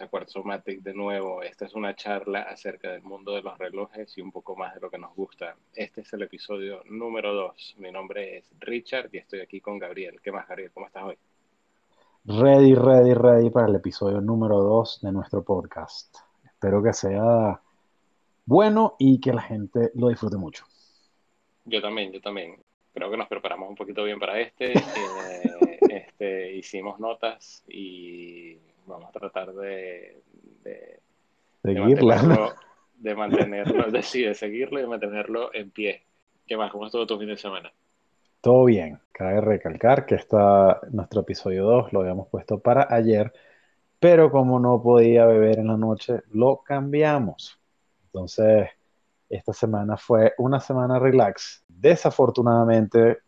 bienvenidos a de nuevo. Esta es una charla acerca del mundo de los relojes y un poco más de lo que nos gusta. Este es el episodio número 2. Mi nombre es Richard y estoy aquí con Gabriel. ¿Qué más, Gabriel? ¿Cómo estás hoy? Ready, ready, ready para el episodio número 2 de nuestro podcast. Espero que sea bueno y que la gente lo disfrute mucho. Yo también, yo también. Creo que nos preparamos un poquito bien para este. Eh, este hicimos notas y vamos a tratar de, de, Seguirla. de mantenerlo, de, sí, de seguirlo y de mantenerlo en pie. ¿Qué más? ¿Cómo estuvo tu fin de semana? Todo bien. Cabe recalcar que está nuestro episodio 2 lo habíamos puesto para ayer, pero como no podía beber en la noche, lo cambiamos. Entonces, esta semana fue una semana relax. Desafortunadamente,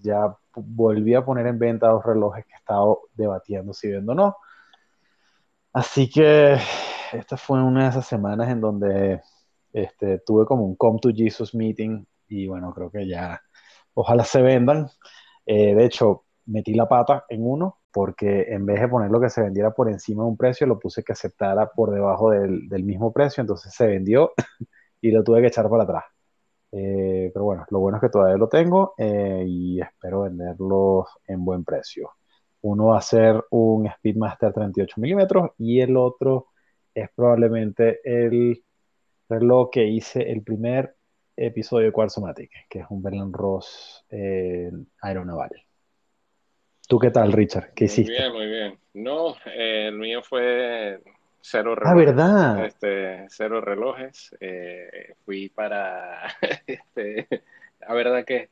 ya volví a poner en venta dos relojes que he estado debatiendo si vendo o no. Así que esta fue una de esas semanas en donde este, tuve como un Come to Jesus meeting y bueno, creo que ya ojalá se vendan. Eh, de hecho, metí la pata en uno porque en vez de poner lo que se vendiera por encima de un precio, lo puse que aceptara por debajo del, del mismo precio, entonces se vendió y lo tuve que echar para atrás. Eh, pero bueno, lo bueno es que todavía lo tengo eh, y espero venderlos en buen precio. Uno va a ser un Speedmaster 38 milímetros y el otro es probablemente el reloj que hice el primer episodio de Quartzomatic, que es un Belen Ross eh, aeronaval. ¿Tú qué tal, Richard? ¿Qué hiciste? Muy bien, muy bien. No, el mío fue cero ah, relojes. Ah, ¿verdad? Este, cero relojes. Eh, fui para, este, la verdad que...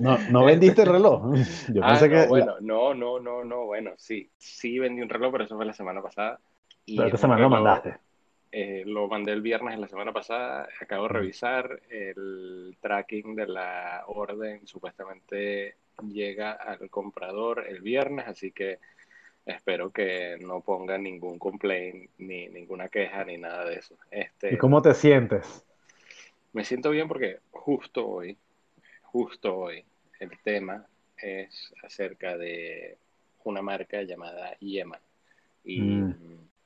no, no vendiste el reloj. Yo ah, pensé no, que bueno, no, no, no, no, bueno, sí, sí vendí un reloj, pero eso fue la semana pasada. Y pero esta semana lo mandaste. Eh, lo mandé el viernes en la semana pasada. Acabo de revisar el tracking de la orden. Supuestamente llega al comprador el viernes, así que espero que no ponga ningún complaint, ni ninguna queja, ni nada de eso. Este, ¿Y cómo te sientes? Me siento bien porque justo hoy, justo hoy, el tema es acerca de una marca llamada Yema. Y mm.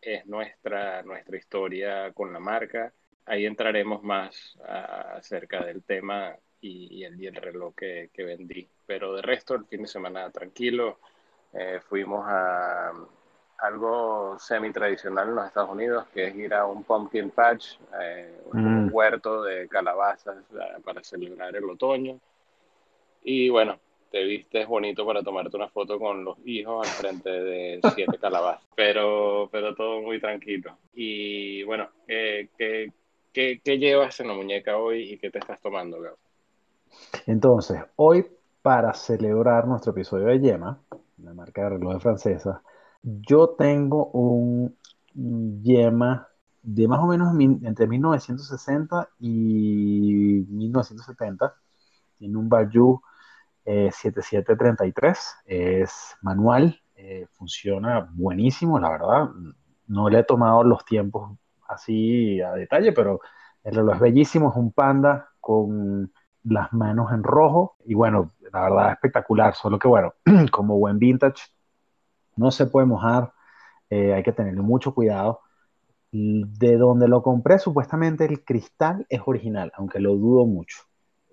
es nuestra, nuestra historia con la marca. Ahí entraremos más acerca del tema y, el, y el reloj que, que vendí. Pero de resto, el fin de semana tranquilo eh, fuimos a algo semi-tradicional en los Estados Unidos, que es ir a un pumpkin patch, eh, un mm. huerto de calabazas eh, para celebrar el otoño. Y bueno, te vistes bonito para tomarte una foto con los hijos al frente de siete calabazas, pero, pero todo muy tranquilo. Y bueno, ¿qué, qué, qué, qué llevas en la muñeca hoy y qué te estás tomando, Gabo? Entonces, hoy para celebrar nuestro episodio de Yema, la marca de relojes francesa, yo tengo un Yema de más o menos entre 1960 y 1970. Tiene un Bayou 7733, eh, es manual, eh, funciona buenísimo, la verdad. No le he tomado los tiempos así a detalle, pero el reloj es bellísimo, es un panda con las manos en rojo y bueno, la verdad espectacular, solo que bueno, como buen vintage, no se puede mojar, eh, hay que tener mucho cuidado. De donde lo compré, supuestamente el cristal es original, aunque lo dudo mucho.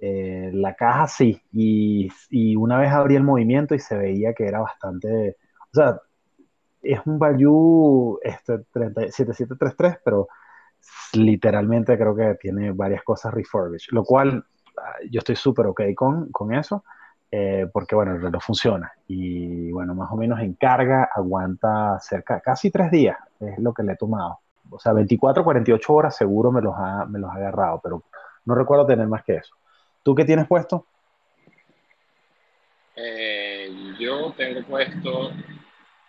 Eh, la caja sí, y, y, una vez abrí el movimiento y se veía que era bastante, o sea, es un Bayou este, 7733, pero literalmente creo que tiene varias cosas refurbished, lo cual ah, yo estoy súper ok con, con eso. Eh, porque bueno, el reloj funciona y bueno, más o menos en carga aguanta cerca, casi tres días, es lo que le he tomado. O sea, 24, 48 horas seguro me los ha, me los ha agarrado, pero no recuerdo tener más que eso. ¿Tú qué tienes puesto? Eh, yo tengo puesto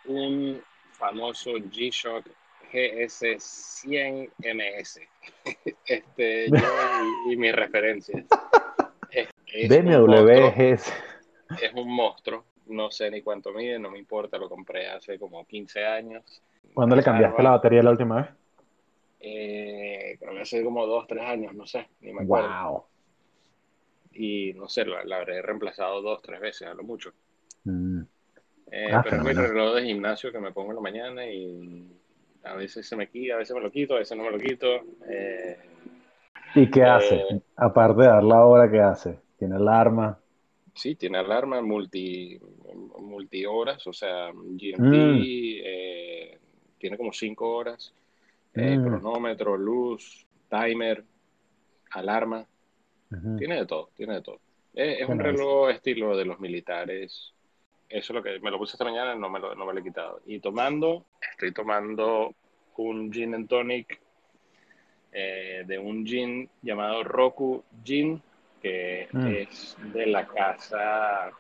un famoso G-Shock GS100MS. Este, yo y, y mis referencias. BMW GS es un monstruo. No sé ni cuánto mide, no me importa, lo compré hace como 15 años. ¿Cuándo le cambiaste la batería la última vez? Eh, creo que hace como 2, 3 años, no sé, ni me acuerdo. Wow. Y no sé, la, habré reemplazado dos, tres veces a lo mucho. Mm. Eh, ah, pero es mi reloj de gimnasio que me pongo en la mañana y a veces se me quita, a veces me lo quito, a veces no me lo quito. Eh, ¿Y qué hace? Eh, Aparte de dar la hora, ¿qué hace? ¿Tiene alarma? Sí, tiene alarma multi, multi horas, o sea, GMT, mm. tiene como cinco horas, mm. cronómetro, luz, timer, alarma, tiene de todo, tiene de todo. Es, un reloj estilo de los militares. Eso es lo que me lo puse esta mañana, no me lo, no me lo he quitado. Y tomando, estoy tomando un gin and tonic eh, de un gin llamado Roku Gin, que mm. es de la casa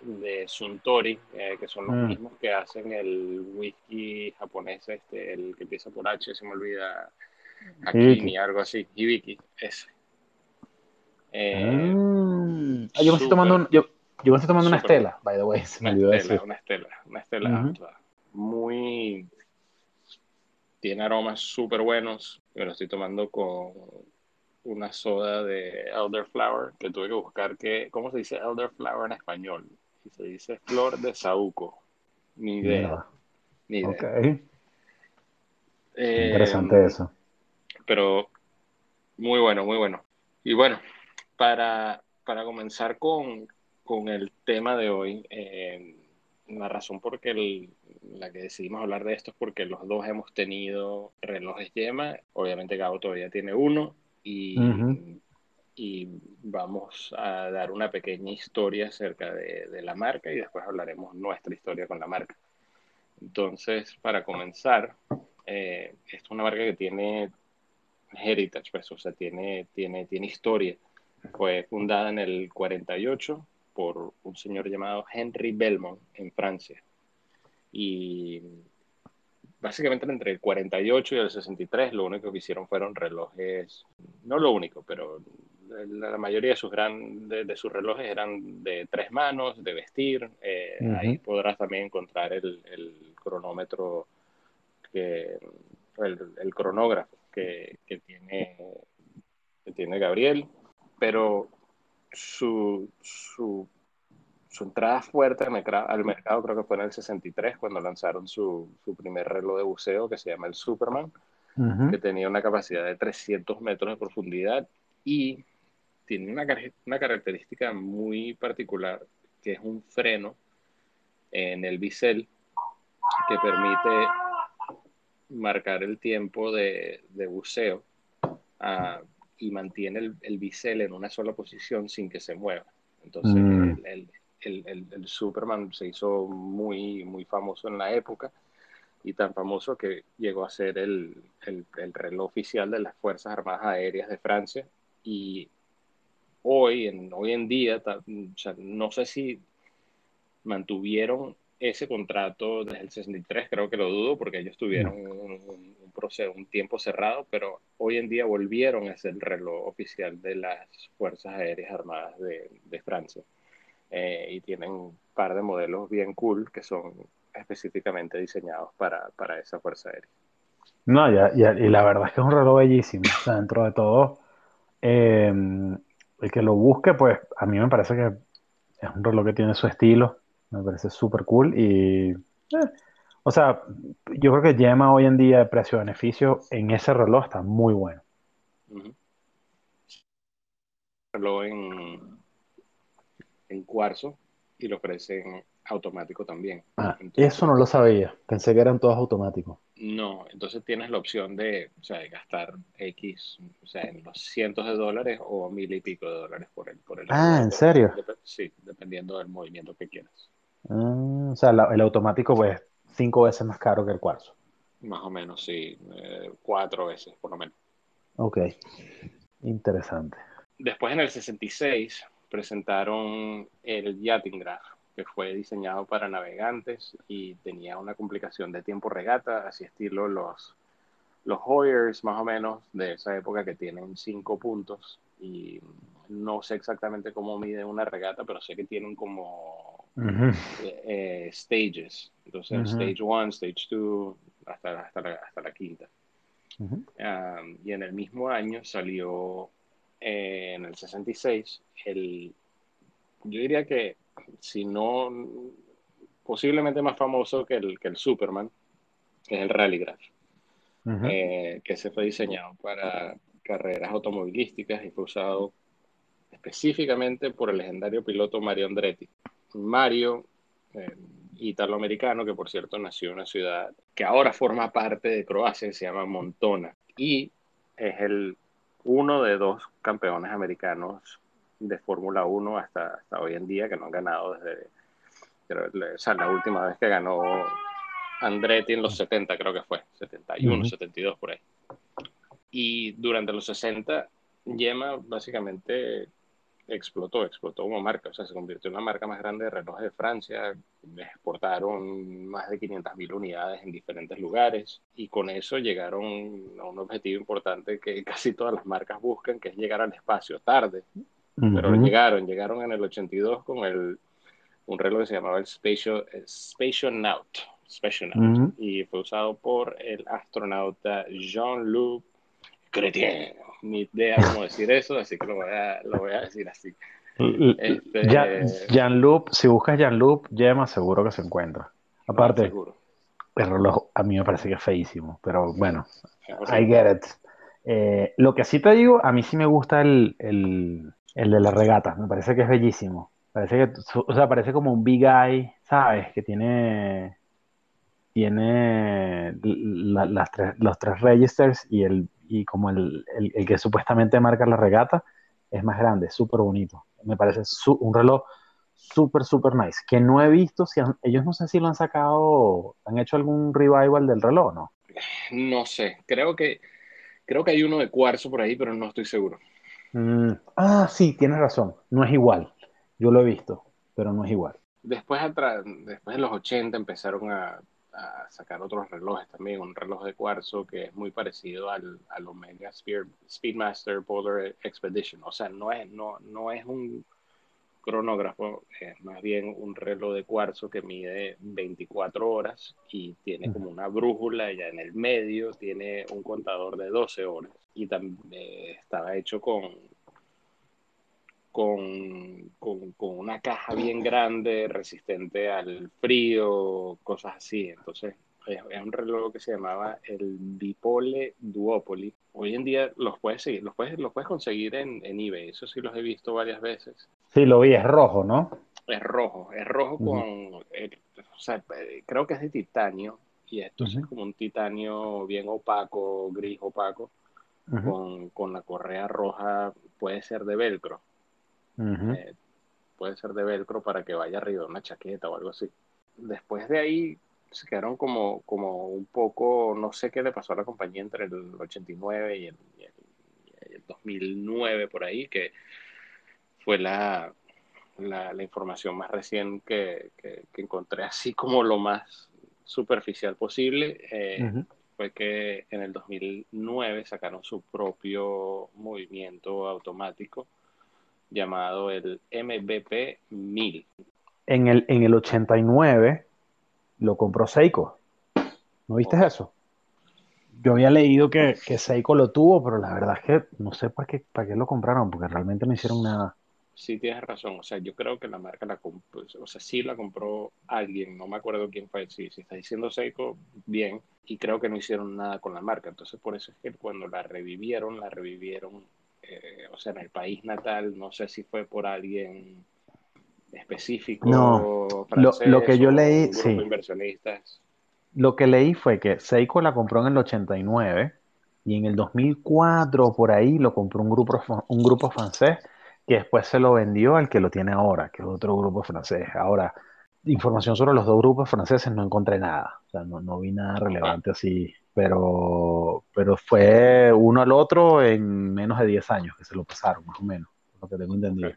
de Suntory, eh, que son los mm. mismos que hacen el whisky japonés, este, el que empieza por H, se me olvida, aquí ni algo así, Hibiki, ese. Eh, ah, yo me estoy tomando, yo, yo me estoy tomando una estela, by the way. una, estela, una estela, una estela, muy. Tiene aromas súper buenos. Me lo estoy tomando con una soda de elderflower que tuve que buscar que, ¿cómo se dice elderflower en español? Y se dice flor de saúco. Ni idea. Ni idea. Okay. Interesante eso. Pero muy bueno, muy bueno. Y bueno, para, para comenzar con, con, el tema de hoy, eh, la razón por la que decidimos hablar de esto es porque los dos hemos tenido relojes Yema. Obviamente Gabo todavía tiene uno y, y vamos a dar una pequeña historia acerca de, de, la marca y después hablaremos nuestra historia con la marca. Entonces, para comenzar, eh, esta es una marca que tiene heritage, pues, o sea, tiene, tiene, tiene historia. Fue fundada en el 48 por un señor llamado Henry Belmont en Francia. Y básicamente entre el 48 y el 63 lo único que hicieron fueron relojes, no lo único, pero la mayoría de sus, gran, de, sus relojes eran de tres manos, de vestir. Eh, ahí podrás también encontrar el, cronómetro, que, el, cronógrafo que, que, tiene, que tiene Gabriel pero su, su, su entrada fuerte al mercado, creo que fue en el 63 cuando lanzaron su, su primer reloj de buceo que se llama el Superman, que tenía una capacidad de 300 metros de profundidad y tiene una, una característica muy particular que es un freno en el bisel que permite marcar el tiempo de, de buceo a y mantiene el, el, bisel en una sola posición sin que se mueva. Entonces, mm. el, el, el, Superman se hizo muy, muy famoso en la época y tan famoso que llegó a ser el, reloj oficial de las Fuerzas Armadas Aéreas de Francia. Y hoy, en, hoy en día, no sé si mantuvieron ese contrato desde el 63, creo que lo dudo, porque ellos tuvieron un, proceso, un tiempo cerrado, pero hoy en día volvieron a ser el reloj oficial de las Fuerzas Aéreas Armadas de, de Francia. Eh, y tienen un par de modelos bien cool que son específicamente diseñados para, para esa Fuerza Aérea. No, ya, y la verdad es que es un reloj bellísimo. O sea, dentro de todo, em, el que lo busque, pues a mí me parece que es un reloj que tiene su estilo me parece súper cool y... Eh, o sea, yo creo que Yema hoy en día de precio-beneficio en ese reloj está muy bueno. Reloj en, en cuarzo y lo ofrecen automático también. Ah, eso no lo sabía. Pensé que eran todos automáticos. No, entonces tienes la opción de, o sea, de gastar X, o sea, en los cientos de dólares o mil y pico de dólares por el. Por el ah, ¿en serio? sí, dependiendo del movimiento que quieras. Ah, o sea, el automático pues cinco veces más caro que el cuarzo. Más o menos, sí. Eh, cuatro veces, por lo menos. Ok. Interesante. Después en el 66 presentaron el Yachting Graph, que fue diseñado para navegantes y tenía una complicación de tiempo regata, así estilo los, los Hoyers más o menos de esa época que tienen cinco puntos y no sé exactamente cómo mide una regata, pero sé que tienen como eh, eh, stages. Entonces, stage 1, stage 2, hasta, hasta, la, hasta la quinta. y en el mismo año salió, eh, en el 66, el, yo diría que si no, posiblemente más famoso que el, que el Superman, que es el Rallygraph, eh, que se fue diseñado para carreras automovilísticas y fue usado específicamente por el legendario piloto Mario Andretti. Mario, eh, italoamericano, que por cierto nació en una ciudad que ahora forma parte de Croacia, se llama Montona, y es el uno de dos campeones americanos de Fórmula 1 hasta, hasta hoy en día, que no han ganado desde, o sea, la última vez que ganó Andretti en los 70 creo que fue, 71, 72 por ahí. Y durante los 60, Yema básicamente explotó, explotó como marca, o sea, se convirtió en la marca más grande de relojes de Francia, exportaron más de 500.000 unidades en diferentes lugares y con eso llegaron a un objetivo importante que casi todas las marcas buscan, que es llegar al espacio tarde, pero llegaron, llegaron en el 82 con el, un reloj que se llamaba el Spatial, Naut, y fue usado por el astronauta Jean-Luc Chrétien ni idea cómo decir eso, así que lo voy a, lo voy a decir así. Este... Jean, Loop, si buscas Jean Loop, Yema seguro que se encuentra. Aparte, el reloj a mí me parece que es feísimo, pero bueno, I get it. Eh, lo que sí te digo, a mí sí me gusta el, el, el, de la regata, me parece que es bellísimo. Parece que, o sea, parece como un big guy, ¿sabes? Que tiene tiene las tres, los tres registers y el y como el, el, que supuestamente marca la regata es más grande, súper bonito. Me parece un reloj súper, súper nice. Que no he visto, si ellos no sé si lo han sacado, han hecho algún revival del reloj, ¿no? No sé, creo que, creo que hay uno de cuarzo por ahí, pero no estoy seguro. Mm, ah, sí, tienes razón, no es igual. Yo lo he visto, pero no es igual. Después, después de los 80 empezaron a a sacar otros relojes también, un reloj de cuarzo que es muy parecido al, al Omega Speedmaster Polar Expedition. O sea, no es, no, no es un cronógrafo, es más bien un reloj de cuarzo que mide 24 horas y tiene como una brújula ya en el medio, tiene un contador de 12 horas y también eh, estaba hecho con, con, con, una caja bien grande, resistente al frío, cosas así. Entonces, es, un reloj que se llamaba el Dipole Duopoly. Hoy en día los puedes seguir, los puedes, los puedes conseguir en, en eBay. Eso sí los he visto varias veces. Sí, lo vi, es rojo, ¿no? Es rojo, es rojo con, eh, o sea, creo que es de titanio y esto es como un titanio bien opaco, gris opaco, con, con la correa roja, puede ser de velcro eh, puede ser de velcro para que vaya arriba una chaqueta o algo así. Después de ahí se quedaron como, como un poco, no sé qué le pasó a la compañía entre el 89 y el, 2009 por ahí, que fue la, la, información más reciente que, que, encontré así como lo más superficial posible. Eh, fue que en el 2009 sacaron su propio movimiento automático llamado el MVP 1000. En el, en el 89 lo compró Seiko. ¿No viste eso? Yo había leído que, que, Seiko lo tuvo, pero la verdad es que no sé para qué, para qué lo compraron, porque realmente no hicieron nada. Sí, tienes razón. O sea, yo creo que la marca la compró, o sea, sí la compró alguien, no me acuerdo quién fue. Si, si está diciendo Seiko, bien. Y creo que no hicieron nada con la marca. Entonces, por eso es que cuando la revivieron, la revivieron eh, o sea, en el país natal, no sé si fue por alguien específico. No, lo, que yo leí, sí. Inversionistas. Lo que leí fue que Seiko la compró en el 89 y en el 2004 por ahí lo compró un grupo, un grupo francés que después se lo vendió al que lo tiene ahora, que es otro grupo francés. Ahora, información sobre los dos grupos franceses no encontré nada, o sea, no, no vi nada relevante así pero, pero fue uno al otro en menos de 10 años que se lo pasaron, más o menos, lo que tengo entendido.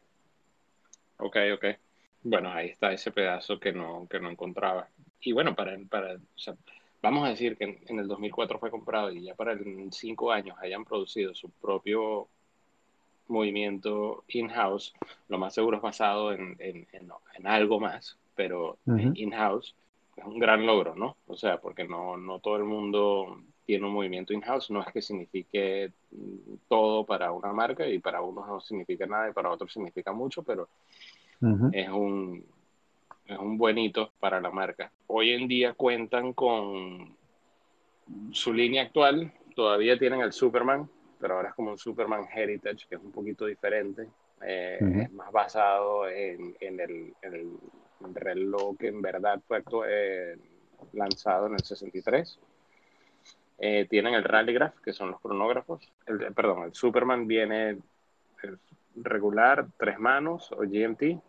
Ok, ok. Bueno, ahí está ese pedazo que no, que no encontraba. Y bueno, para, para o sea, vamos a decir que en, el 2004 fue comprado y ya para en 5 años hayan producido su propio movimiento in-house, lo más seguro es basado en, en, en algo más, pero in-house es un gran logro, ¿no? O sea, porque no, no todo el mundo tiene un movimiento in-house, no es que signifique todo para una marca y para unos no significa nada y para otros significa mucho, pero es, un, es un buen hito para la marca. Hoy en día cuentan con su línea actual, todavía tienen el Superman, pero ahora es como un Superman Heritage, que es un poquito diferente. Eh, es más basado en, el, reloj en verdad fue eh, lanzado en el 63. Eh, tienen el Rallygraph, que son los cronógrafos. El, perdón, el Superman viene regular, tres manos o GMT.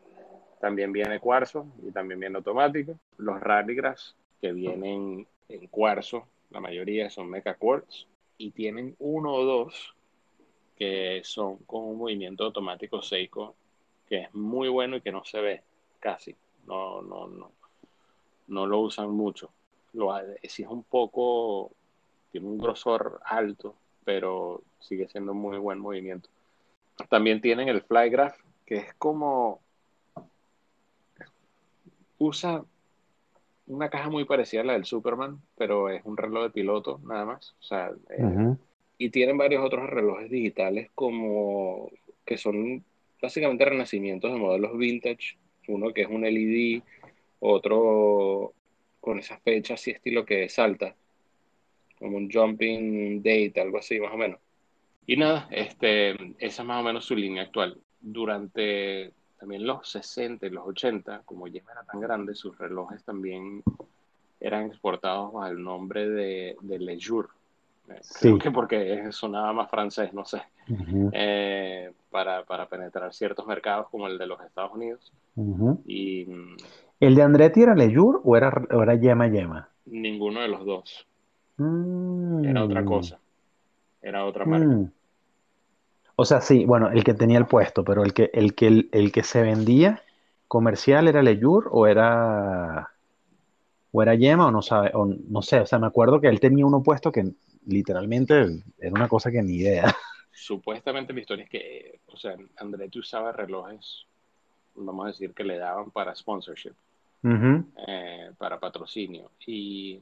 También viene cuarzo y también viene automático. Los Rallygraphs que vienen en cuarzo, la mayoría son Mecha Quartz y tienen uno o dos que son con un movimiento automático Seiko que es muy bueno y que no se ve casi. No, no, no, no lo usan mucho. Lo, si es un poco, tiene un grosor alto, pero sigue siendo muy buen movimiento. También tienen el Flygraph, que es como usa una caja muy parecida a la del Superman, pero es un reloj de piloto nada más. O sea, eh, y tienen varios otros relojes digitales como que son básicamente renacimientos de modelos vintage. Uno que es un LED, otro con esas fechas y estilo que salta, como un jumping date, algo así más o menos. Y nada, este, esa es más o menos su línea actual. Durante también los 60 y los 80, como Yema era tan grande, sus relojes también eran exportados bajo el nombre de, de Le Jour. Creo que porque sonaba más francés, no sé, eh, para, para, penetrar ciertos mercados como el de los Estados Unidos. y, ¿El de Andretti era Le Jour o era, o era Yema Yema? Ninguno de los dos. Mm. Era otra cosa. Era otra marca. Mm. O sea, sí, bueno, el que tenía el puesto, pero el que, el que, el, que se vendía comercial era Leyur o era o era Yema o no sabe, o no sé, o sea, me acuerdo que él tenía uno puesto que literalmente era una cosa que ni idea. Supuestamente mi historia es que, o sea, Andretti usaba relojes, vamos a decir que le daban para sponsorship, eh, para patrocinio, y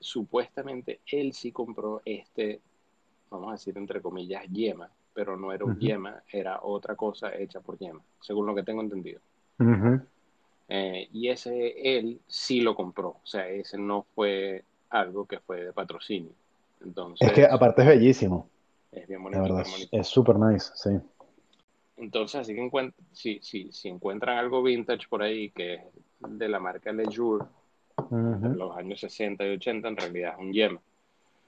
supuestamente él sí compró este vamos a decir entre comillas, yema, pero no era un yema, era otra cosa hecha por yema, según lo que tengo entendido. Eh, y ese él sí lo compró, o sea, ese no fue algo que fue de patrocinio. Entonces, es que aparte es bellísimo. Es bien bonito. verdad, es súper nice, sí. Entonces, así que si, si, si encuentran algo vintage por ahí que es de la marca Lejour, de los años 60 y 80, en realidad es un yema.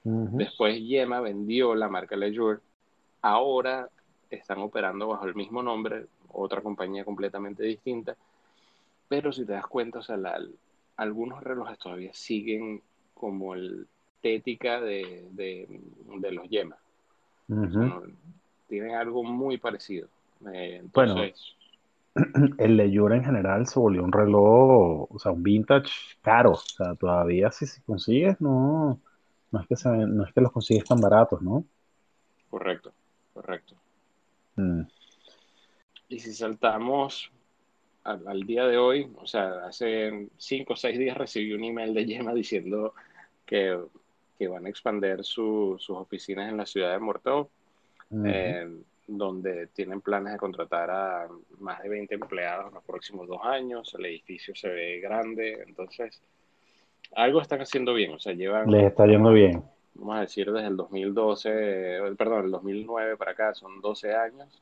Después Yema vendió la marca Lejour. Ahora están operando bajo el mismo nombre, otra compañía completamente distinta. Pero si te das cuenta, o sea, algunos relojes todavía siguen como el estética de, de, los Yema. tienen algo muy parecido. Eh, entonces, bueno, el Lejour en general se volvió un reloj, o sea, un vintage caro. O sea, todavía si, si consigues, no no es que, no es que los consigues tan baratos, ¿no? Correcto, correcto. Mm. Y si saltamos al, día de hoy, o sea, hace cinco o seis días recibí un email de Yema diciendo que, van a expandir sus oficinas en la ciudad de Morteau, eh, donde tienen planes de contratar a más de 20 empleados en los próximos dos años. El edificio se ve grande, entonces algo están haciendo bien, o sea, llevan... Les está yendo bien. Vamos a decir desde el 2012, perdón, el 2009 para acá, son 12 años.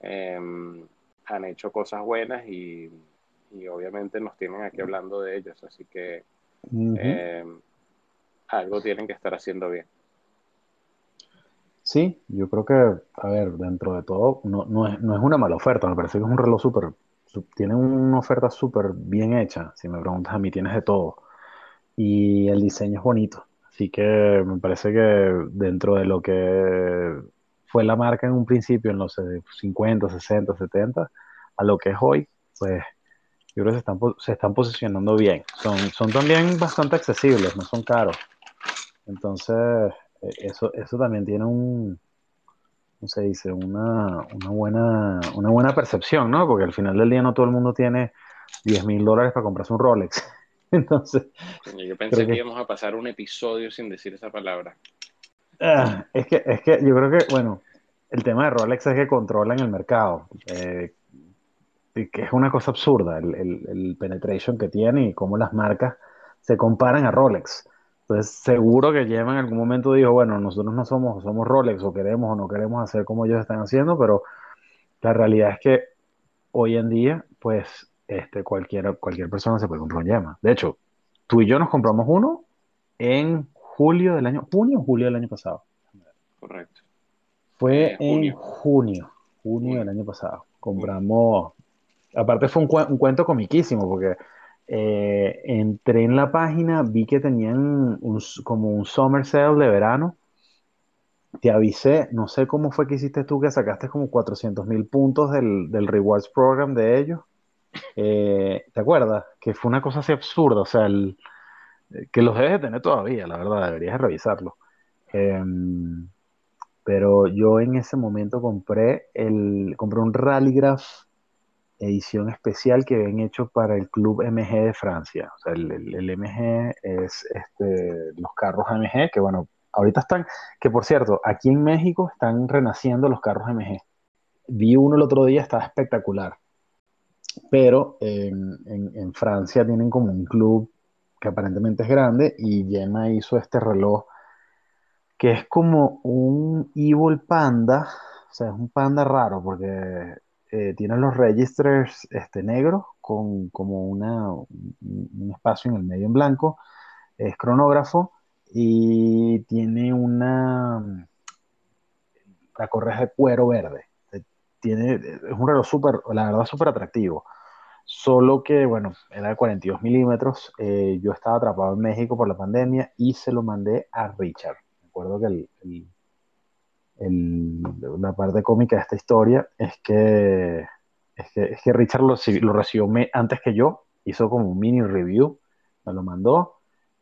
Em, han hecho cosas buenas y, obviamente nos tienen aquí hablando de ellos, así que em, algo tienen que estar haciendo bien. Sí, yo creo que, a ver, dentro de todo, no, no, es, no es una mala oferta, me parece que es un reloj súper, tiene una oferta súper bien hecha, si me preguntas a mí, tienes de todo y el diseño es bonito. Así que me parece que dentro de lo que fue la marca en un principio, en los 50, 60, 70, a lo que es hoy, pues yo creo que se están, se están posicionando bien. Son, son también bastante accesibles, no son caros. Entonces, e, eso, eso también tiene un, ¿cómo se dice? Una, una, buena, una buena percepción, ¿no? Porque al final del día no todo el mundo tiene 10 mil dólares para comprarse un Rolex. Entonces. Yo pensé que, íbamos a pasar un episodio sin decir esa palabra. Ah, es, que, es que yo creo que, bueno, el tema de Rolex es que controlan el mercado. Eh, que es una cosa absurda el, el, penetration que tiene y cómo las marcas se comparan a Rolex. Entonces, seguro que Yema en algún momento dijo, bueno, nosotros no somos, somos Rolex o queremos o no queremos hacer como ellos están haciendo, pero la realidad es que hoy en día, pues, este, cualquier, cualquier persona se puede comprar un Yema. De hecho, tú y yo nos compramos uno en julio del año, junio o julio del año pasado. Correcto. Fue eh, en junio, junio del año pasado. Compramos, aparte fue un, cuento comiquísimo porque eh, entré en la página, vi que tenían como un summer sale de verano. Te avisé, no sé cómo fue que hiciste tú que sacaste como 400 mil puntos del, del, Rewards Program de ellos. Eh, ¿Te acuerdas? Que fue una cosa así absurda, o sea, que los debes de tener todavía, la verdad, deberías revisarlo. Em, pero yo en ese momento compré, el, compré un Rallygraph edición especial que habían hecho para el Club MG de Francia. O sea, el, MG es este, los carros MG, que bueno, ahorita están, que por cierto, aquí en México están renaciendo los carros MG. Vi uno el otro día, estaba espectacular. Pero en, en, Francia tienen como un club que aparentemente es grande y Yema hizo este reloj que es como un Evil Panda, o sea, es un panda raro porque eh, los registers este, negros con como una, un, espacio en el medio en blanco, es cronógrafo y tiene una la correa de cuero verde. Eh, tiene, es un reloj súper, la verdad, súper atractivo. Solo que, bueno, era de 42 milímetros. Eh, yo estaba atrapado en México por la pandemia y se lo mandé a Richard. Recuerdo que el, la parte cómica de esta historia es que, es que, Richard lo, lo recibió antes que yo, hizo como un mini review, me lo mandó.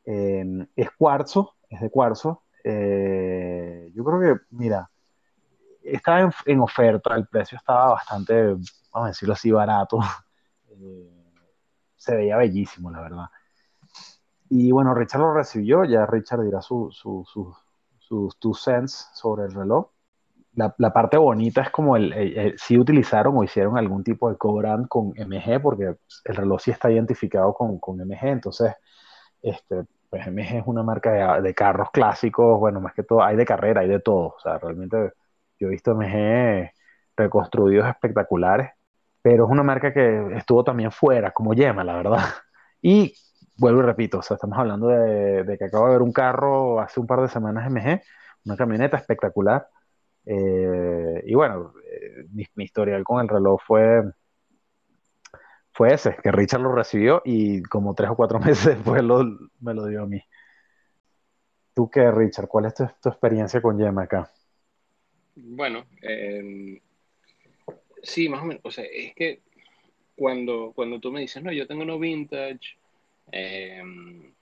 Eh, es cuarzo, es de cuarzo. Eh, yo creo que, mira, estaba en, oferta, el precio estaba bastante, vamos a decirlo así, barato. Eh, se veía bellísimo, la verdad. Y bueno, Richard lo recibió, ya Richard dirá su, su, sus two cents sobre el reloj. La, la parte bonita es como el, si utilizaron o hicieron algún tipo de co-brand con MG, porque el reloj sí está identificado con, con MG, entonces, este, pues MG es una marca de, de, carros clásicos, bueno, más que todo, hay de carrera, hay de todo, o sea, realmente yo he visto MG reconstruidos espectaculares, pero es una marca que estuvo también fuera, como Yema, la verdad. Y vuelvo y repito, o sea, estamos hablando de, que acabo de ver un carro hace un par de semanas MG, una camioneta espectacular. Eh, y bueno, eh, mi, historial con el reloj fue, fue ese, que Richard lo recibió y como tres o cuatro meses después me lo dio a mí. ¿Tú qué, Richard? ¿Cuál es tu, experiencia con Yema acá? Bueno, em, sí, más o menos. O sea, es que cuando, cuando tú me dices, no, yo tengo uno vintage, Em,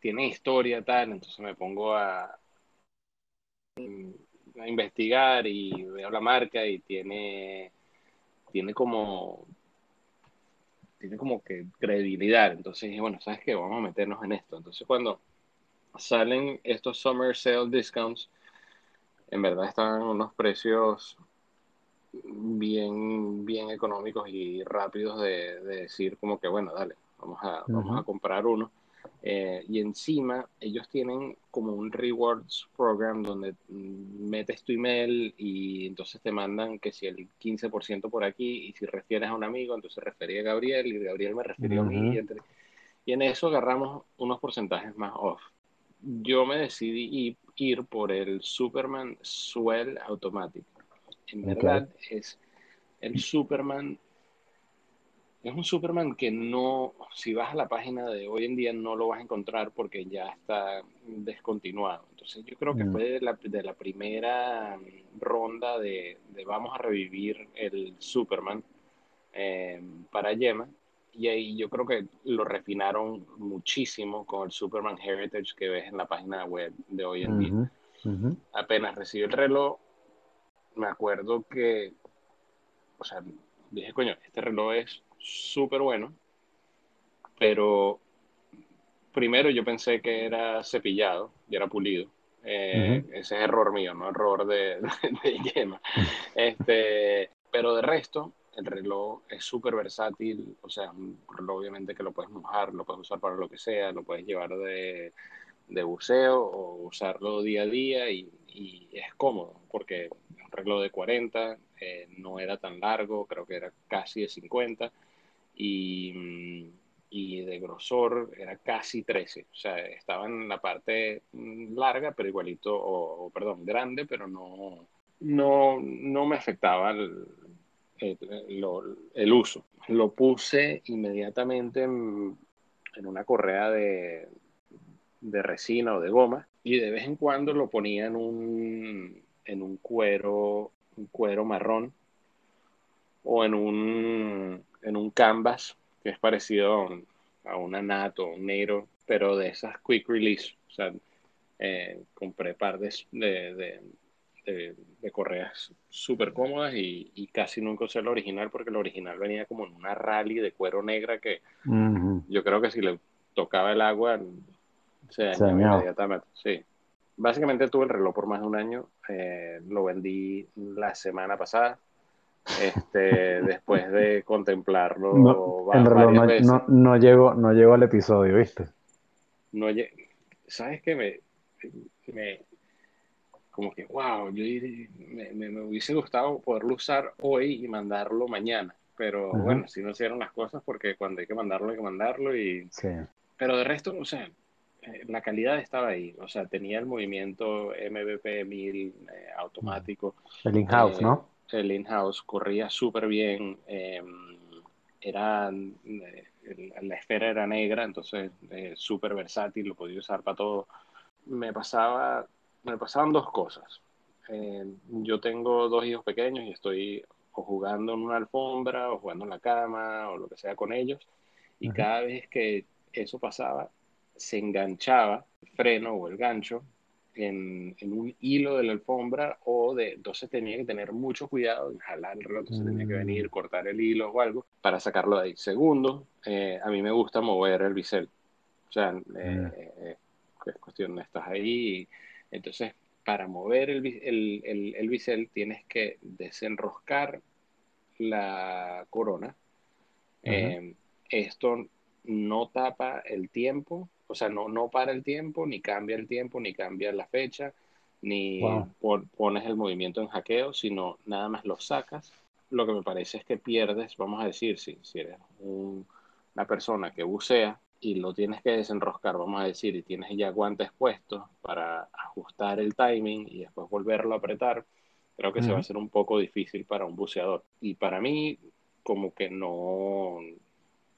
tiene historia tal, entonces me pongo a, a, investigar y veo la marca y tiene, tiene como tiene como que credibilidad. Entonces bueno, ¿sabes qué? Vamos a meternos en esto. Entonces cuando salen estos summer sale discounts, en verdad están unos precios bien, bien económicos y rápidos de decir como que bueno, dale, vamos a, vamos a comprar uno. Eh, y encima ellos tienen como un rewards program donde mm, metes tu email y entonces te mandan que si el 15% por aquí y si refieres a un amigo, entonces refería a Gabriel y Gabriel me refirió a mí. Y, en eso agarramos unos porcentajes más off. Yo me decidí ir, por el Superman Swell Automatic. En verdad es el Superman es un Superman que no, si vas a la página de hoy en día no lo vas a encontrar porque ya está descontinuado. Entonces yo creo que mm. fue de la, de la primera ronda de, vamos a revivir el Superman eh, para Yema. Y ahí yo creo que lo refinaron muchísimo con el Superman Heritage que ves en la página web de hoy en día. Apenas recibí el reloj, me acuerdo que, o sea, dije, coño, este reloj es súper bueno, pero primero yo pensé que era cepillado y era pulido. Eh, ese es error mío, no error de, de, Yema. Este, pero de resto, el reloj es súper versátil, o sea, un reloj obviamente que lo puedes mojar, lo puedes usar para lo que sea, lo puedes llevar de, de buceo o usarlo día a día y, y es cómodo, porque un reloj de 40 eh, no era tan largo, creo que era casi de 50 y, y, de grosor era casi 13, o sea, estaba en la parte larga, pero igualito, o, perdón, grande, pero no, no, no me afectaba el, el, uso. Lo puse inmediatamente en, en una correa de, de resina o de goma y de vez en cuando lo ponía en un, en un cuero, un cuero marrón o en un, en un canvas que es parecido a un, anato, un negro, pero de esas quick release. O sea, eh, compré par de, de, de, correas súper cómodas y, casi nunca usé la original porque la original venía como en una rally de cuero negra que yo creo que si le tocaba el agua se inmediatamente. Sí. Básicamente tuve el reloj por más de un año. Eh, lo vendí la semana pasada. Este, después de contemplarlo. No, no, no, llegó, no llegó al episodio, ¿viste? No ¿Sabes qué? Me, me, como que, wow, yo me, me, hubiese gustado poderlo usar hoy y mandarlo mañana. Pero bueno, si no hicieron las cosas porque cuando hay que mandarlo, hay que mandarlo. y sí. Pero de resto, o sea, eh, la calidad estaba ahí. O sea, tenía el movimiento MVP 1000 eh, automático. El in-house, ¿no? Eh, el in-house corría súper bien. Em, era, la esfera era negra, entonces súper versátil, lo podía usar para todo. Me pasaba, me pasaban dos cosas. yo tengo dos hijos pequeños y estoy o jugando en una alfombra o jugando en la cama o lo que sea con ellos. Y cada vez que eso pasaba, se enganchaba el freno o el gancho en, un hilo de la alfombra o de, entonces tenía que tener mucho cuidado en jalar el reloj, entonces tenía que mm. venir, cortar el hilo o algo para sacarlo de ahí. Segundo, eh, a mí me gusta mover el bisel, o sea, eh, eh, es cuestión de estás ahí, entonces para mover el, el, el, bisel tienes que desenroscar la corona. esto no tapa el tiempo, o sea, no, no para el tiempo, ni cambia el tiempo, ni cambia la fecha, ni pones el movimiento en hackeo, sino nada más lo sacas. Lo que me parece es que pierdes, vamos a decir, si, si eres una persona que bucea y lo tienes que desenroscar, vamos a decir, y tienes ya guantes puestos para ajustar el timing y después volverlo a apretar, creo que se va a hacer un poco difícil para un buceador. Y para mí, como que no,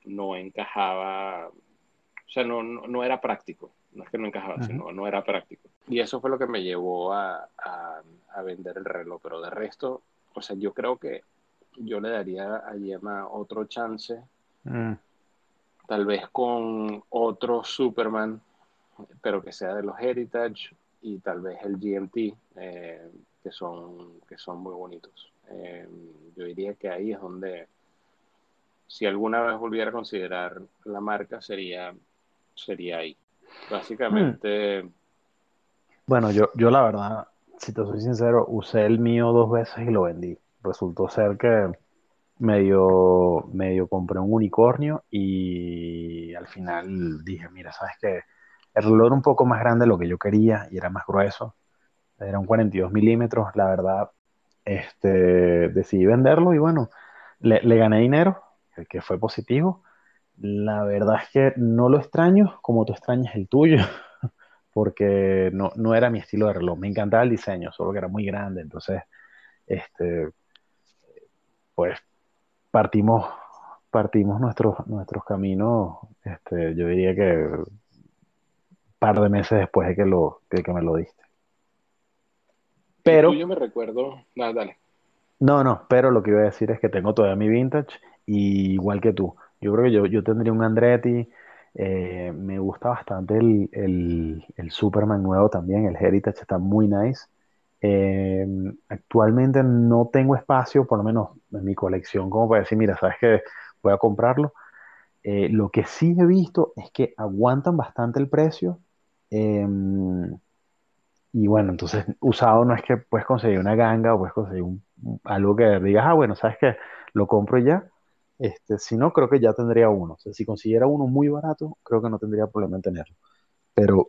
no encajaba o sea, no, no, era práctico. No es que no encajaba, sino no era práctico. Y eso fue lo que me llevó a, a, vender el reloj. Pero de resto, o sea, yo creo que yo le daría a Yema otro chance. Mm. Tal vez con otro Superman, pero que sea de los Heritage y tal vez el GMT, eh, que, son, que son muy bonitos. Eh, yo diría que ahí es donde, si alguna vez volviera a considerar la marca, sería sería ahí. Básicamente. Hmm. Bueno, yo, yo la verdad, si te soy sincero, usé el mío dos veces y lo vendí. Resultó ser que medio, medio compré un unicornio y al final dije, mira, ¿sabes qué? El reloj era un poco más grande de lo que yo quería y era más grueso. Era un 42 milímetros, la verdad. Este, decidí venderlo y bueno, le, le gané dinero, que fue positivo la verdad es que no lo extraño como tú extrañas el tuyo, porque no, era mi estilo de reloj. Me encantaba el diseño, solo que era muy grande. Entonces, este, pues partimos, partimos nuestros, nuestros caminos, este, yo diría que un par de meses después de que, lo, que, me lo diste. Pero... Yo me recuerdo... No, dale. No, no, pero lo que iba a decir es que tengo todavía mi vintage, igual que tú yo creo que yo, yo tendría un Andretti. Eh, me gusta bastante el, el, Superman nuevo también, el Heritage está muy nice. Eh, actualmente no tengo espacio, por lo menos en mi colección, como para decir, mira, sabes que voy a comprarlo. Eh, lo que sí he visto es que aguantan bastante el precio. Em, y bueno, entonces usado no es que puedes conseguir una ganga o puedes conseguir un algo que digas, ah, bueno, ¿sabes qué? Lo compro ya. Este, si no, creo que ya tendría uno. Si consiguiera uno muy barato, creo que no tendría problema en tenerlo. Pero,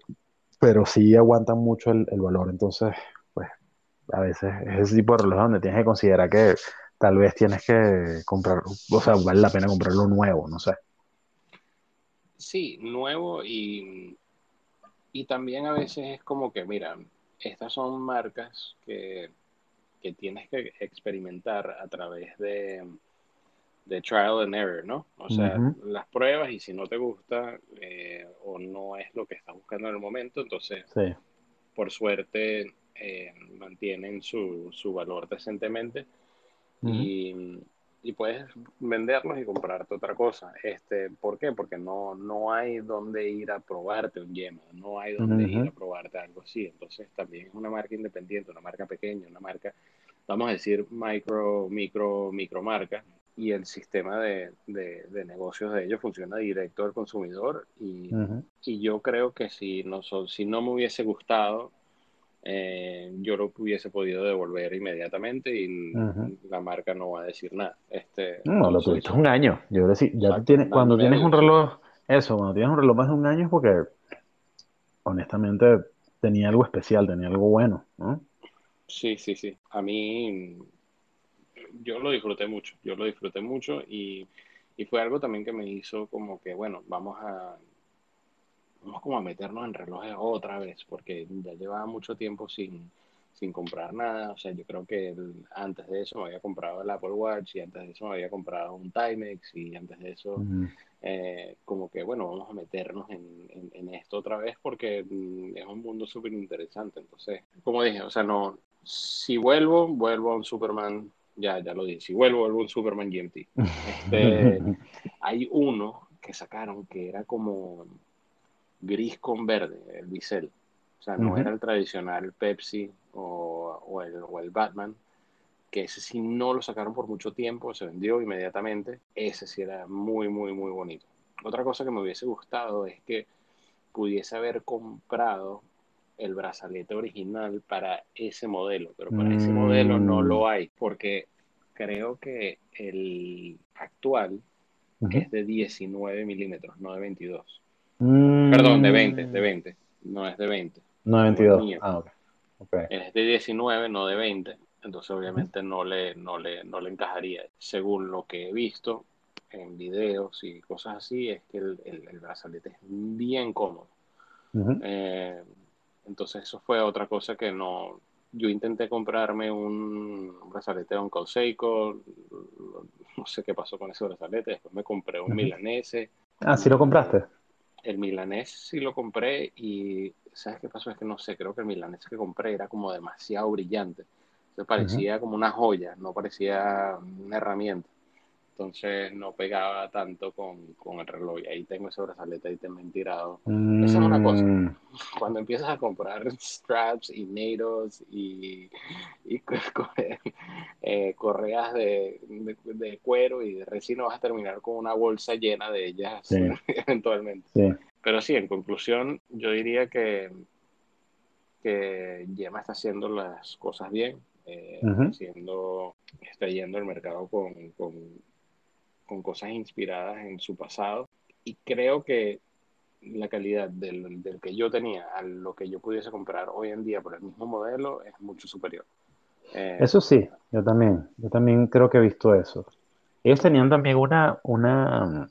pero sí aguantan mucho el, el valor. Entonces, pues, a veces es ese tipo de reloj donde tienes que considerar que tal vez tienes que comprar, o sea, vale la pena comprarlo nuevo, no sé. Sí, nuevo y, y también a veces es como que, mira, estas son marcas que, que tienes que experimentar a través de, de trial and error, ¿no? O sea, las pruebas y si no te gusta eh, o no es lo que estás buscando en el momento, entonces, por suerte, eh, mantienen su, su valor decentemente y, y, puedes venderlos y comprarte otra cosa. Este, ¿Por qué? Porque no, no hay donde ir a probarte un yema, no hay donde ir a probarte algo así. Entonces también es una marca independiente, una marca pequeña, una marca, vamos a decir, micro, micro, micro marca. Y el sistema de, de, de negocios de ellos funciona directo al consumidor. Y, y yo creo que si no, si no me hubiese gustado eh, yo lo hubiese podido devolver inmediatamente y la marca no va a decir nada. Este, no, lo tuviste un año. Yo creo que ya tienes, cuando tienes un reloj, eso, cuando tienes un reloj más de un año es porque honestamente tenía algo especial, tenía algo bueno, ¿no? Sí, sí, sí. A mí yo lo disfruté mucho, yo lo disfruté mucho y, y fue algo también que me hizo como que, bueno, vamos a vamos como a meternos en relojes otra vez, porque ya llevaba mucho tiempo sin, sin comprar nada. O sea, yo creo que antes de eso me había comprado el Apple Watch y antes de eso me había comprado un Timex y antes de eso, eh, como que, bueno, vamos a meternos en, en, esto otra vez porque mm, es un mundo súper interesante. Entonces, como dije, o sea, no, si vuelvo, vuelvo a un Superman. Ya, ya lo dije, si vuelvo, vuelvo un Superman GMT. Este, hay uno que sacaron que era como gris con verde, el bisel. O sea, no era el tradicional Pepsi o, el, o, el, Batman, que ese sí no lo sacaron por mucho tiempo, se vendió inmediatamente. Ese sí era muy, muy, muy bonito. Otra cosa que me hubiese gustado es que pudiese haber comprado el brazalete original para ese modelo, pero para ese modelo no lo mm. hay, porque creo que el actual es de 19 milímetros, no de 22. Perdón, de 20, de 20. No es de 20. No de 22. Ah, ok. Okay. Es de 19, no de 20. Entonces, obviamente, no le, no, le, no le encajaría. Según lo que he visto en videos y cosas así, es que el, el, brazalete es bien cómodo. Eh, entonces, eso fue otra cosa que no. Yo intenté comprarme un brazalete de Uncle Seiko. No sé qué pasó con ese brazalete. Después me compré un milanese. Ah, sí lo compraste el milanés sí lo compré y ¿sabes qué pasó? Es que no sé, creo que el milanés que compré era como demasiado brillante. Se parecía como una joya, no parecía una herramienta. Entonces no pegaba tanto con, con el reloj. Y ahí tengo ese brazalete ahí también tirado. Esa es una cosa. Mm. Cuando empiezas a comprar straps y nados y, y eh, correas de, de, cuero y de resina, vas a terminar con una bolsa llena de ellas eventualmente. Pero sí, en conclusión, yo diría que, que Yema está haciendo las cosas bien. Eh, haciendo, está yendo al mercado con, con con cosas inspiradas en su pasado. Y creo que la calidad del, del, que yo tenía a lo que yo pudiese comprar hoy en día por el mismo modelo es mucho superior. Eh, eso sí, yo también, yo también creo que he visto eso. Ellos tenían también una, una,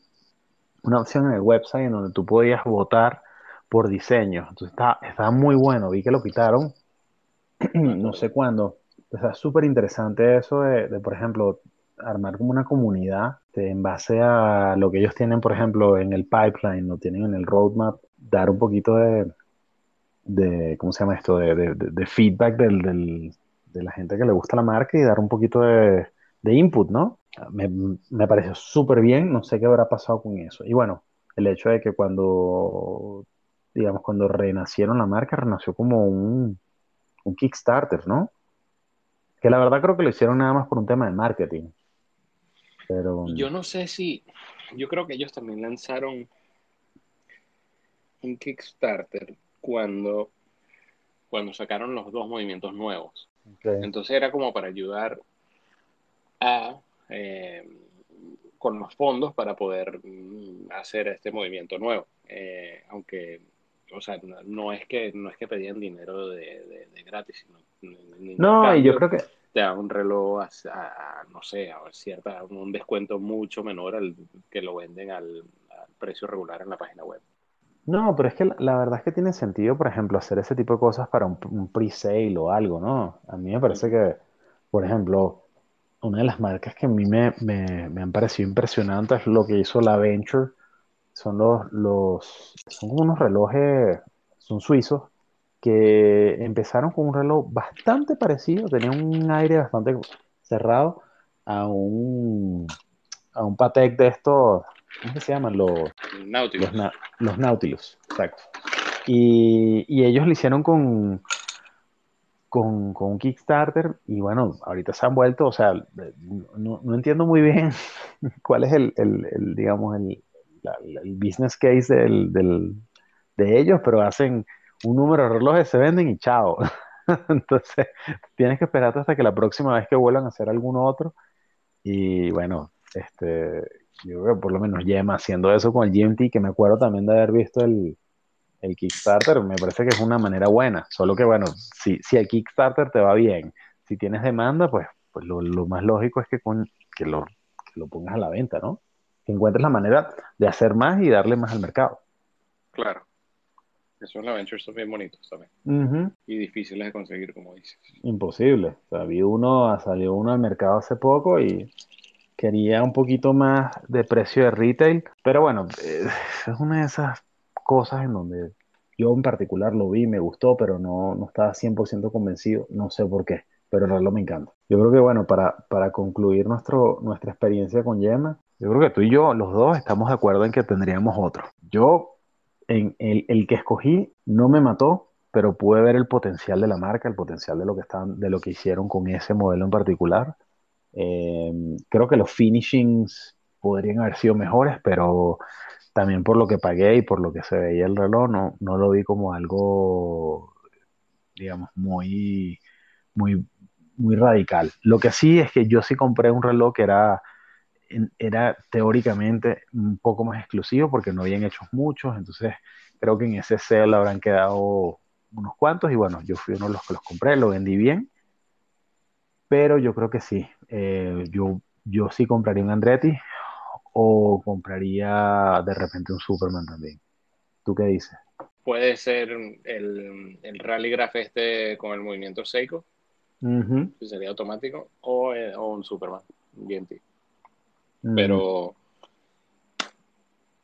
una opción en el website en donde tú podías votar por diseño. Entonces estaba, estaba muy bueno, vi que lo quitaron, no sé cuándo. Sea, súper interesante eso de, de, por ejemplo, armar como una comunidad este, en base a lo que ellos tienen, por ejemplo, en el pipeline, lo tienen en el roadmap, dar un poquito de, de ¿cómo se llama esto? De, de, feedback del, del, de la gente que le gusta la marca y dar un poquito de, input, ¿no? Me, me pareció súper bien, no sé qué habrá pasado con eso. Y bueno, el hecho de que cuando, digamos, cuando renacieron la marca, renació como un, un Kickstarter, ¿no? Que la verdad creo que lo hicieron nada más por un tema de marketing. Yo no sé si, yo creo que ellos también lanzaron un Kickstarter cuando, cuando sacaron los dos movimientos nuevos. Entonces era como para ayudar a, eh, con los fondos para poder mm, hacer este movimiento nuevo. Eh, aunque, o sea, no, es que, no es que pedían dinero de, gratis, sino, no, y yo creo que te da un reloj a, no sé, a cierta, un descuento mucho menor al que lo venden al precio regular en la página web. No, pero es que la, verdad es que tiene sentido, por ejemplo, hacer ese tipo de cosas para un, pre-sale o algo, ¿no? A mí me parece que, por ejemplo, una de las marcas que a mí me, han parecido impresionantes es lo que hizo la Venture. Son los, los, son como unos relojes, son suizos, que empezaron con un reloj bastante parecido, tenía un aire bastante cerrado a un, a un Patek de estos ¿cómo se llaman? Los Nautilus. Los, Nautilus, exacto. Y, ellos lo hicieron con, con, un Kickstarter y bueno, ahorita se han vuelto, o sea, no, entiendo muy bien cuál es el, digamos, el, business case de ellos, pero hacen un número de relojes, se venden y chao. Entonces, tienes que esperarte hasta que la próxima vez que vuelvan a hacer algún otro. Y bueno, este, yo que por lo menos Yema haciendo eso con el GMT, que me acuerdo también de haber visto el, el Kickstarter, me parece que es una manera buena. Solo que, bueno, si, si el Kickstarter te va bien, si tienes demanda, pues, pues lo, más lógico es que, con, que, lo, que lo pongas a la venta, ¿no? Que encuentres la manera de hacer más y darle más al mercado. Claro. Esos ventures son bien bonitos también. Y difíciles de conseguir, como dices. Imposible. O sea, vi uno, salió uno al mercado hace poco y Quería un poquito más de precio de retail, pero bueno, es una de esas cosas en donde yo en particular lo vi, me gustó, pero no, no estaba 100% convencido, no sé por qué, pero el reloj me encanta. Yo creo que bueno, para, para concluir nuestro, nuestra experiencia con Yema, yo creo que tú y yo, los dos, estamos de acuerdo en que tendríamos otro. Yo, en el, que escogí, no me mató, pero pude ver el potencial de la marca, el potencial de lo que, están, de lo que hicieron con ese modelo en particular. Eh, creo que los finishings podrían haber sido mejores, pero también por lo que pagué y por lo que se veía el reloj, no, no lo vi como algo, digamos, muy, muy, muy radical. Lo que sí es que yo sí compré un reloj que era, era teóricamente un poco más exclusivo porque no habían hecho muchos, entonces creo que en ese sale habrán quedado unos cuantos y bueno, yo fui uno de los que los compré, lo vendí bien pero yo creo que sí. Eh, yo, yo sí compraría un Andretti o compraría de repente un Superman también. ¿Tú qué dices? Puede ser el, el Rallygraph este con el movimiento Seiko, uh sería automático, o, eh, o, un Superman, Pero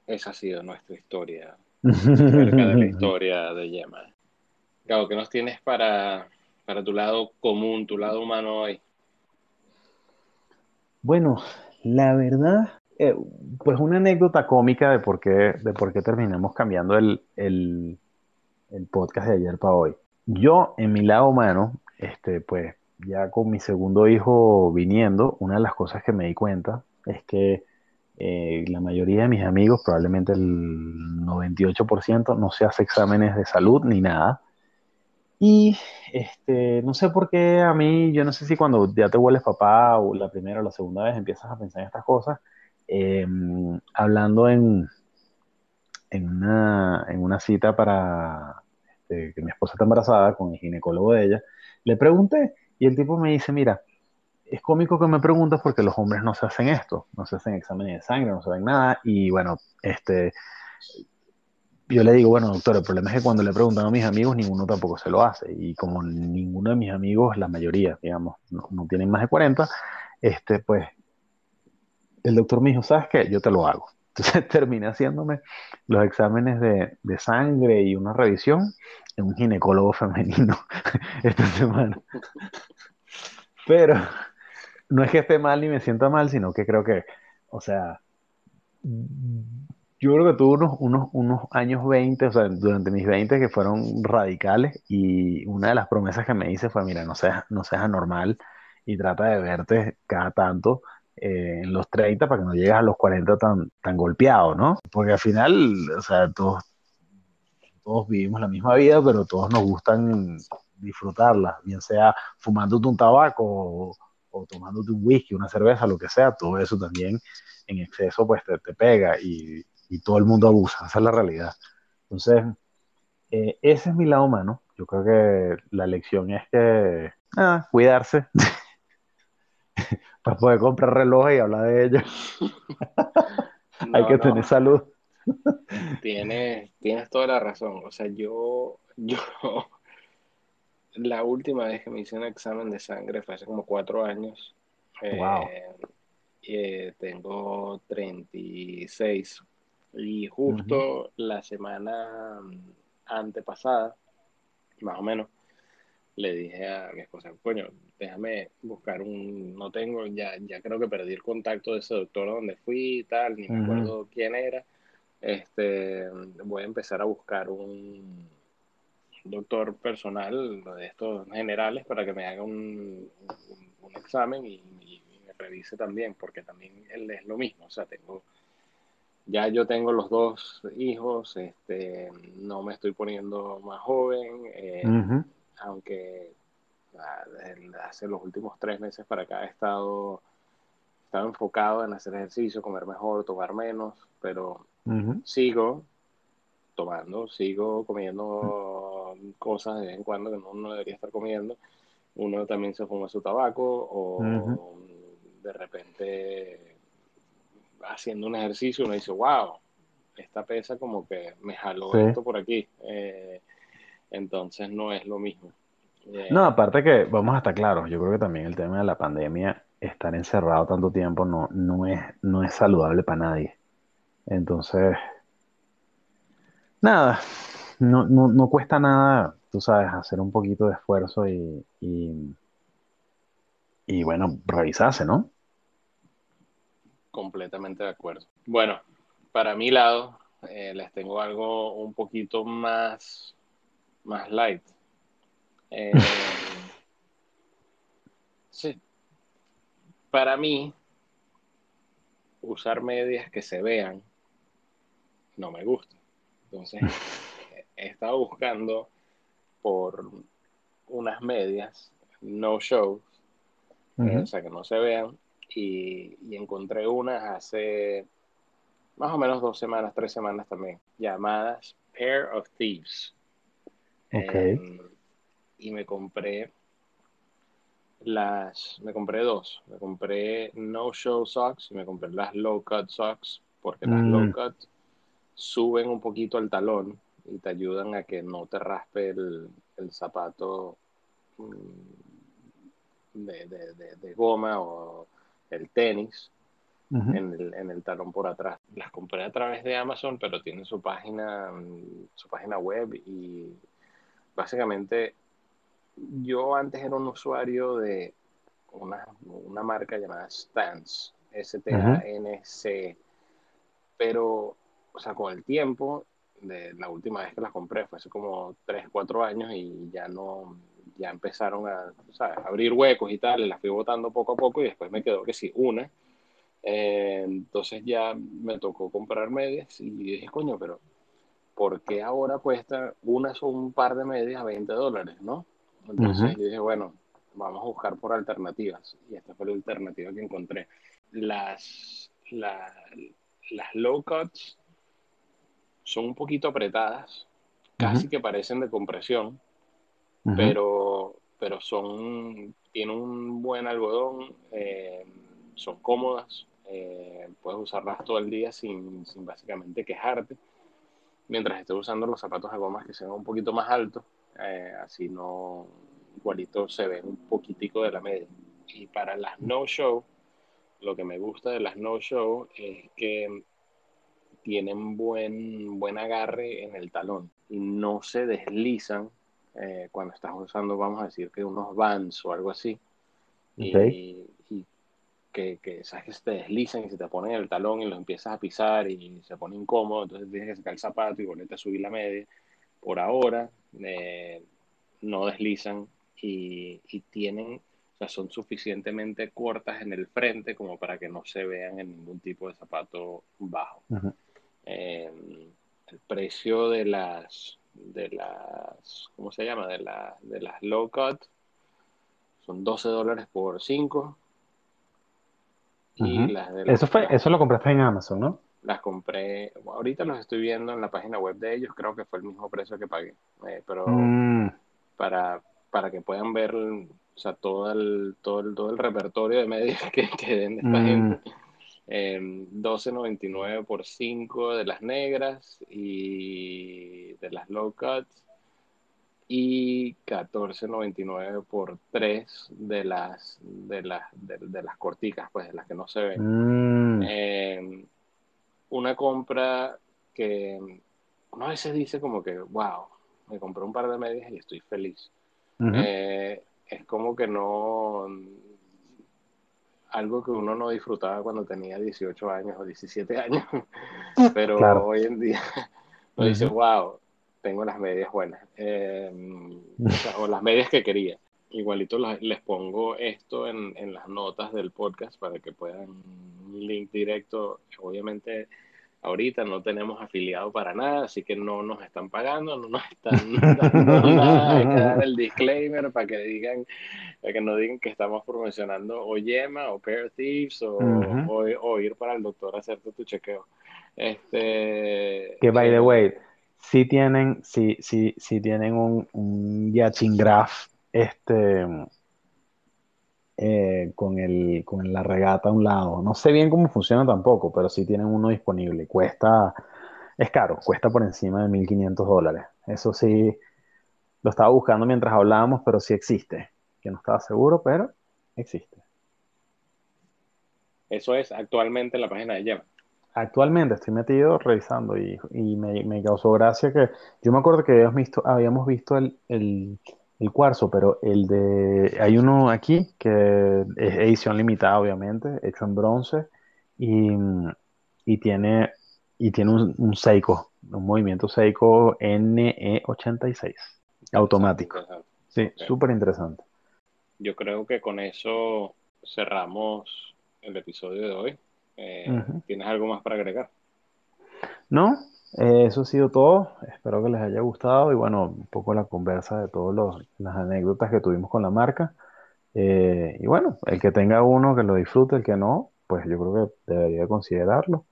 esa ha sido nuestra historia, cerca de la historia de Yema. Claro, ¿qué nos tienes para, para tu lado común, tu lado humano hoy? Bueno, la verdad, eh, pues una anécdota cómica de por qué, de por qué terminamos cambiando el, el, podcast de ayer para hoy. Yo, en mi lado humano, este, pues ya con mi segundo hijo viniendo, una de las cosas que me di cuenta es que eh, la mayoría de mis amigos, probablemente el 98%, no se hace exámenes de salud ni nada. Y este, no sé por qué a mí, yo no sé si cuando ya te vuelves papá o la primera o la segunda vez empiezas a pensar en estas cosas, em, hablando en, en, una, en una cita para este, que mi esposa está embarazada con el ginecólogo de ella, le pregunté y el tipo me dice, mira, es cómico que me preguntas porque los hombres no se hacen esto, no se hacen exámenes de sangre, no se ven nada y bueno, este, yo le digo, bueno, doctor, el problema es que cuando le preguntan a mis amigos, ninguno tampoco se lo hace. Y como ninguno de mis amigos, la mayoría, digamos, no, tienen más de 40, este, pues, el doctor me dijo, ¿sabes qué? Yo te lo hago. Entonces terminé haciéndome los exámenes de, de sangre y una revisión en un ginecólogo femenino esta semana. Pero no es que esté mal ni me sienta mal, sino que creo que, o sea, yo creo que tuve unos, unos, años 20, o sea, durante mis 20 que fueron radicales y una de las promesas que me hice fue, mira, no seas, no seas anormal y trata de verte cada tanto eh, en los 30 para que no llegues a los 40 tan, tan golpeado, ¿no? Porque al final, o sea, todos, todos vivimos la misma vida, pero todos nos gustan disfrutarla, bien sea fumándote un tabaco o tomándote un whisky, una cerveza, lo que sea, todo eso también en exceso pues te, te pega y, y, todo el mundo abusa, esa es la realidad. Entonces, eh, ese es mi lado humano. Yo creo que la lección es que ah, cuidarse para poder comprar relojes y hablar de ellos. Hay que tener salud. Tienes, tienes toda la razón. O sea, yo, yo, la última vez que me hice un examen de sangre fue hace como cuatro años. Wow. Eh, eh, tengo 36 y justo la semana antepasada, más o menos, le dije a mi esposa, coño, déjame buscar un, no tengo, ya, ya creo que perdí el contacto de ese doctor donde fui y tal, ni me acuerdo quién era, este, voy a empezar a buscar un doctor personal de estos generales para que me haga un, un, examen y, y, me revise también, porque también él es lo mismo, o sea, tengo ya yo tengo los dos hijos, este, no me estoy poniendo más joven, eh, aunque ah, hace los últimos tres meses para acá he estado, estado enfocado en hacer ejercicio, comer mejor, tomar menos, pero sigo tomando, sigo comiendo cosas de vez en cuando que no, no debería estar comiendo. Uno también se fuma su tabaco o de repente haciendo un ejercicio, uno dice, wow, esta pesa como que me jaló esto por aquí. Eh, entonces no es lo mismo. Eh, no, aparte que vamos a estar claros, yo creo que también el tema de la pandemia, estar encerrado tanto tiempo no, no, es, no es saludable para nadie. Entonces, nada, no, no, no cuesta nada, tú sabes, hacer un poquito de esfuerzo y, y, y bueno, revisarse, ¿no? Completamente de acuerdo. Bueno, para mi lado, eh, les tengo algo un poquito más, más light. Eh, sí. Para mí, usar medias que se vean no me gusta. Entonces, he estado buscando por unas medias no shows, eh, o sea, que no se vean, y, encontré unas hace más o menos dos semanas, tres semanas también, llamadas Pair of Thieves. Em, y me compré las, me compré dos, me compré No Show Socks y me compré las Low Cut Socks, porque las Low mm. Cut suben un poquito el talón y te ayudan a que no te raspe el, zapato mm, de, goma o el tenis en, el, en, el, talón por atrás. Las compré a través de Amazon, pero tienen su página, su página web y básicamente yo antes era un usuario de una, una marca llamada Stance, S-T-A-N-C, pero, o sea, con el tiempo, de la última vez que las compré fue hace como 3, 4 años y ya no, ya empezaron a abrir huecos y tal, las fui botando poco a poco y después me quedó que sí, una. Eh, entonces ya me tocó comprar medias y dije, coño, pero ¿por qué ahora cuesta una son un par de medias a 20 dólares, no? Entonces dije, bueno, vamos a buscar por alternativas. Y esta fue la alternativa que encontré. Las, las low cuts son un poquito apretadas, casi que parecen de compresión, pero, pero son, tienen un buen algodón, eh, son cómodas, eh, puedes usarlas todo el día sin, sin, básicamente quejarte, mientras estés usando los zapatos de gomas que sean un poquito más altos, eh, así no, igualito se ve un poquitico de la media. Y para las no-show, lo que me gusta de las no-show es que tienen buen, buen agarre en el talón y no se deslizan eh, cuando estás usando, vamos a decir que unos Vans o algo así, y, que, que, sabes que se te deslizan y se te ponen el talón y los empiezas a pisar y se pone incómodo, entonces tienes que sacar el zapato y volverte a subir la media. Por ahora eh, no deslizan y, y, tienen, o sea, son suficientemente cortas en el frente como para que no se vean en ningún tipo de zapato bajo. Eh, el precio de las de las, ¿cómo se llama? De, la, de las low cut. Son 12 dólares por 5. Y las de Eso fue, eso lo compraste en Amazon, ¿no? Las compré, ahorita los estoy viendo en la página web de ellos, creo que fue el mismo precio que pagué, eh, pero Mm, para, para que puedan ver, o sea, todo el, todo el, todo el repertorio de medios que, que vende esta Mm. gente. Eh, 12.99 por 5 de las negras y de las low cuts y 14.99 por 3 de las de las de, de las corticas, pues de las que no se ven. mm, Eh, una compra que uno a veces dice como que, wow, me compré un par de medias y estoy feliz. Eh, es como que no, algo que uno no disfrutaba cuando tenía 18 años o 17 años, pero Claro. hoy en día uno dice, wow, tengo las medias buenas, Eh, o, sea, o las medias que quería. Igualito las- les pongo esto en, en las notas del podcast para que puedan un link directo. Obviamente ahorita no tenemos afiliado para nada, así que no nos están pagando, no nos están dando nada. Hay que dar el disclaimer para que digan, para que no digan que estamos promocionando o Yema o Pair Thieves o, o, o ir para el doctor a hacerte tu chequeo. Este, Que by the eh, way, si tienen, si, si, si tienen un, un Yachin Graph este, eh, con el, con la regata a un lado. No sé bien cómo funciona tampoco, pero sí tienen uno disponible. Cuesta, es caro, cuesta por encima de 1.500 dólares. Eso sí, lo estaba buscando mientras hablábamos, pero sí existe. Que no estaba seguro, pero existe. Eso es actualmente en la página de Yema. Actualmente estoy metido revisando y, y me, me causó gracia que yo me acuerdo que habíamos visto, habíamos visto el, el, el cuarzo, pero el de hay uno aquí que es edición limitada, obviamente, hecho en bronce y, y tiene y tiene un, un Seiko, un movimiento Seiko NE86 automático. Sí, Ok. súper interesante. Yo creo que con eso cerramos el episodio de hoy. Eh. ¿Tienes algo más para agregar? No, eh, eso ha sido todo. Espero que les haya gustado y bueno, un poco la conversa de todas las anécdotas que tuvimos con la marca. Eh, y bueno, el que tenga uno que lo disfrute, el que no, pues yo creo que debería considerarlo.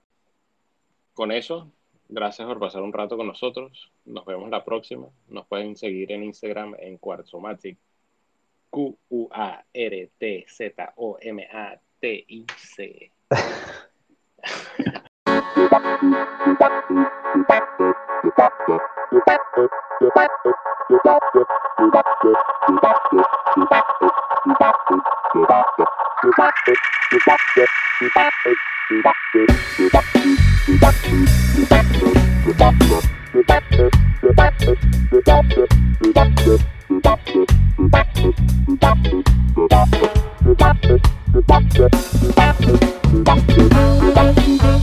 Con eso, gracias por pasar un rato con nosotros. Nos vemos la próxima. Nos pueden seguir en Instagram en Quartzomatic. Q-U-A-R-T-Z-O-M-A-T-I-C.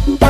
Bye.